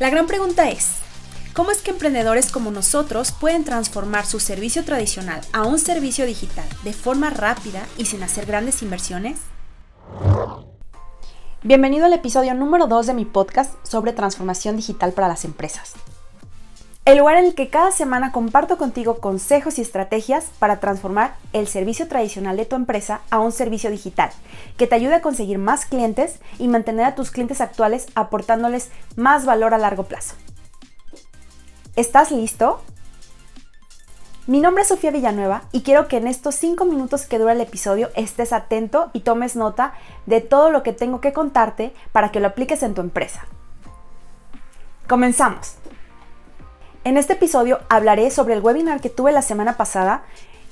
La gran pregunta es, ¿cómo es que emprendedores como nosotros pueden transformar su servicio tradicional a un servicio digital de forma rápida y sin hacer grandes inversiones? Bienvenido al episodio número 2 de mi podcast sobre transformación digital para las empresas. El lugar en el que cada semana comparto contigo consejos y estrategias para transformar el servicio tradicional de tu empresa a un servicio digital, que te ayude a conseguir más clientes y mantener a tus clientes actuales aportándoles más valor a largo plazo. ¿Estás listo? Mi nombre es Sofía Villanueva y quiero que en estos 5 minutos que dura el episodio estés atento y tomes nota de todo lo que tengo que contarte para que lo apliques en tu empresa. Comenzamos. En este episodio hablaré sobre el webinar que tuve la semana pasada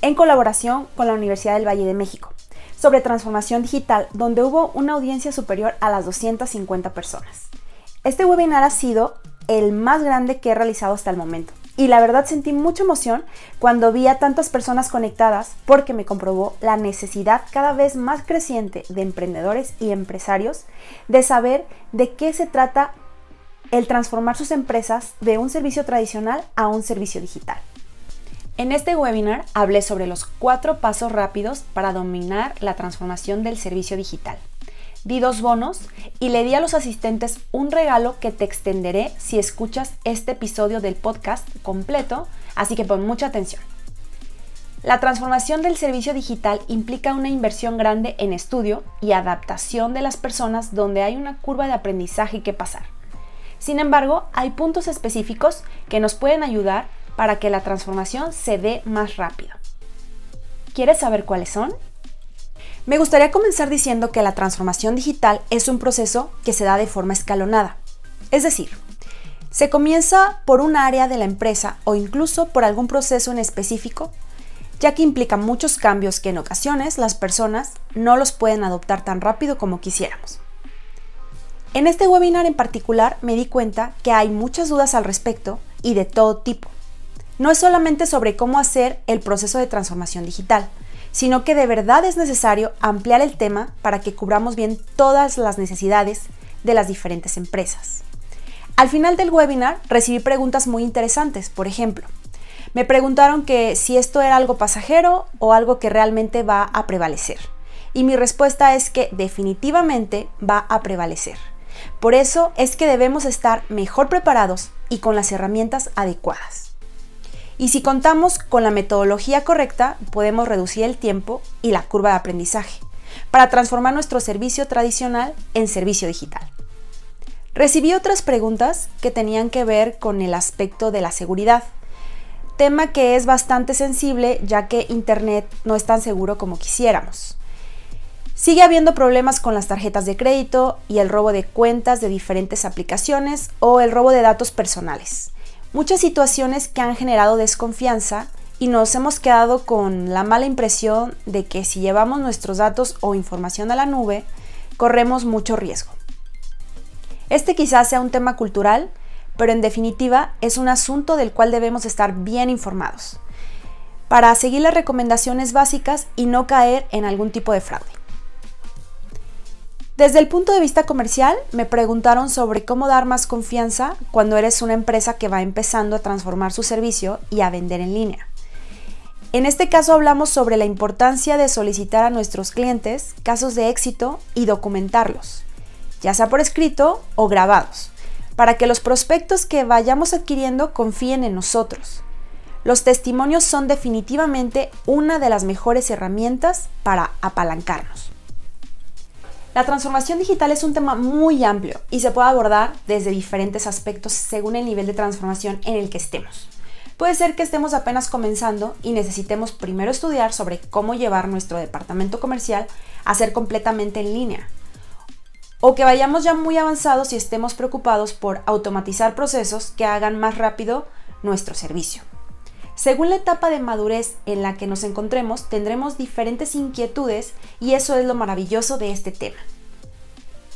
en colaboración con la Universidad del Valle de México sobre transformación digital, donde hubo una audiencia superior a las 250 personas. Este webinar ha sido el más grande que he realizado hasta el momento. Y la verdad sentí mucha emoción cuando vi a tantas personas conectadas porque me comprobó la necesidad cada vez más creciente de emprendedores y empresarios de saber de qué se trata el transformar sus empresas de un servicio tradicional a un servicio digital. En este webinar hablé sobre los cuatro pasos rápidos para dominar la transformación del servicio digital. Di dos bonos y le di a los asistentes un regalo que te extenderé si escuchas este episodio del podcast completo, así que pon mucha atención. La transformación del servicio digital implica una inversión grande en estudio y adaptación de las personas donde hay una curva de aprendizaje que pasar. Sin embargo, hay puntos específicos que nos pueden ayudar para que la transformación se dé más rápido. ¿Quieres saber cuáles son? Me gustaría comenzar diciendo que la transformación digital es un proceso que se da de forma escalonada. Es decir, se comienza por un área de la empresa o incluso por algún proceso en específico, ya que implica muchos cambios que en ocasiones las personas no los pueden adoptar tan rápido como quisiéramos. En este webinar en particular me di cuenta que hay muchas dudas al respecto y de todo tipo. No es solamente sobre cómo hacer el proceso de transformación digital, sino que de verdad es necesario ampliar el tema para que cubramos bien todas las necesidades de las diferentes empresas. Al final del webinar recibí preguntas muy interesantes, por ejemplo, me preguntaron que si esto era algo pasajero o algo que realmente va a prevalecer. Y mi respuesta es que definitivamente va a prevalecer. Por eso es que debemos estar mejor preparados y con las herramientas adecuadas. Y si contamos con la metodología correcta, podemos reducir el tiempo y la curva de aprendizaje para transformar nuestro servicio tradicional en servicio digital. Recibí otras preguntas que tenían que ver con el aspecto de la seguridad, tema que es bastante sensible ya que Internet no es tan seguro como quisiéramos. Sigue habiendo problemas con las tarjetas de crédito y el robo de cuentas de diferentes aplicaciones o el robo de datos personales. Muchas situaciones que han generado desconfianza y nos hemos quedado con la mala impresión de que si llevamos nuestros datos o información a la nube, corremos mucho riesgo. Este quizás sea un tema cultural, pero en definitiva es un asunto del cual debemos estar bien informados para seguir las recomendaciones básicas y no caer en algún tipo de fraude. Desde el punto de vista comercial, me preguntaron sobre cómo dar más confianza cuando eres una empresa que va empezando a transformar su servicio y a vender en línea. En este caso hablamos sobre la importancia de solicitar a nuestros clientes casos de éxito y documentarlos, ya sea por escrito o grabados, para que los prospectos que vayamos adquiriendo confíen en nosotros. Los testimonios son definitivamente una de las mejores herramientas para apalancarnos. La transformación digital es un tema muy amplio y se puede abordar desde diferentes aspectos según el nivel de transformación en el que estemos. Puede ser que estemos apenas comenzando y necesitemos primero estudiar sobre cómo llevar nuestro departamento comercial a ser completamente en línea. O que vayamos ya muy avanzados y estemos preocupados por automatizar procesos que hagan más rápido nuestro servicio. Según la etapa de madurez en la que nos encontremos, tendremos diferentes inquietudes y eso es lo maravilloso de este tema.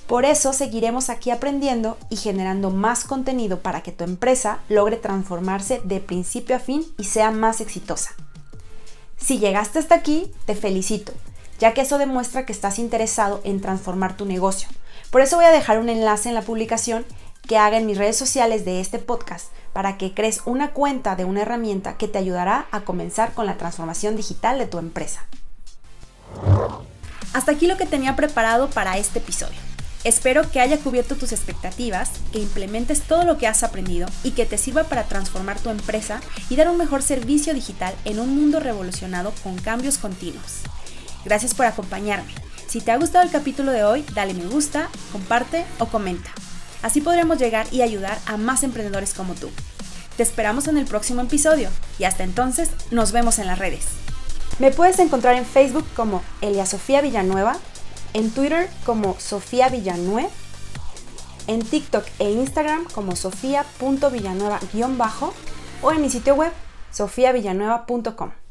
Por eso seguiremos aquí aprendiendo y generando más contenido para que tu empresa logre transformarse de principio a fin y sea más exitosa. Si llegaste hasta aquí, te felicito, ya que eso demuestra que estás interesado en transformar tu negocio. Por eso voy a dejar un enlace en la publicación que haga en mis redes sociales de este podcast para que crees una cuenta de una herramienta que te ayudará a comenzar con la transformación digital de tu empresa. Hasta aquí lo que tenía preparado para este episodio. Espero que haya cubierto tus expectativas, que implementes todo lo que has aprendido y que te sirva para transformar tu empresa y dar un mejor servicio digital en un mundo revolucionado con cambios continuos. Gracias por acompañarme. Si te ha gustado el capítulo de hoy, dale me gusta, comparte o comenta. Así podremos llegar y ayudar a más emprendedores como tú. Te esperamos en el próximo episodio y hasta entonces nos vemos en las redes. Me puedes encontrar en Facebook como Elia Sofía Villanueva en Twitter como Sofía Villanueva, en TikTok e Instagram como sofía.villanueva-o en mi sitio web sofiavillanueva.com.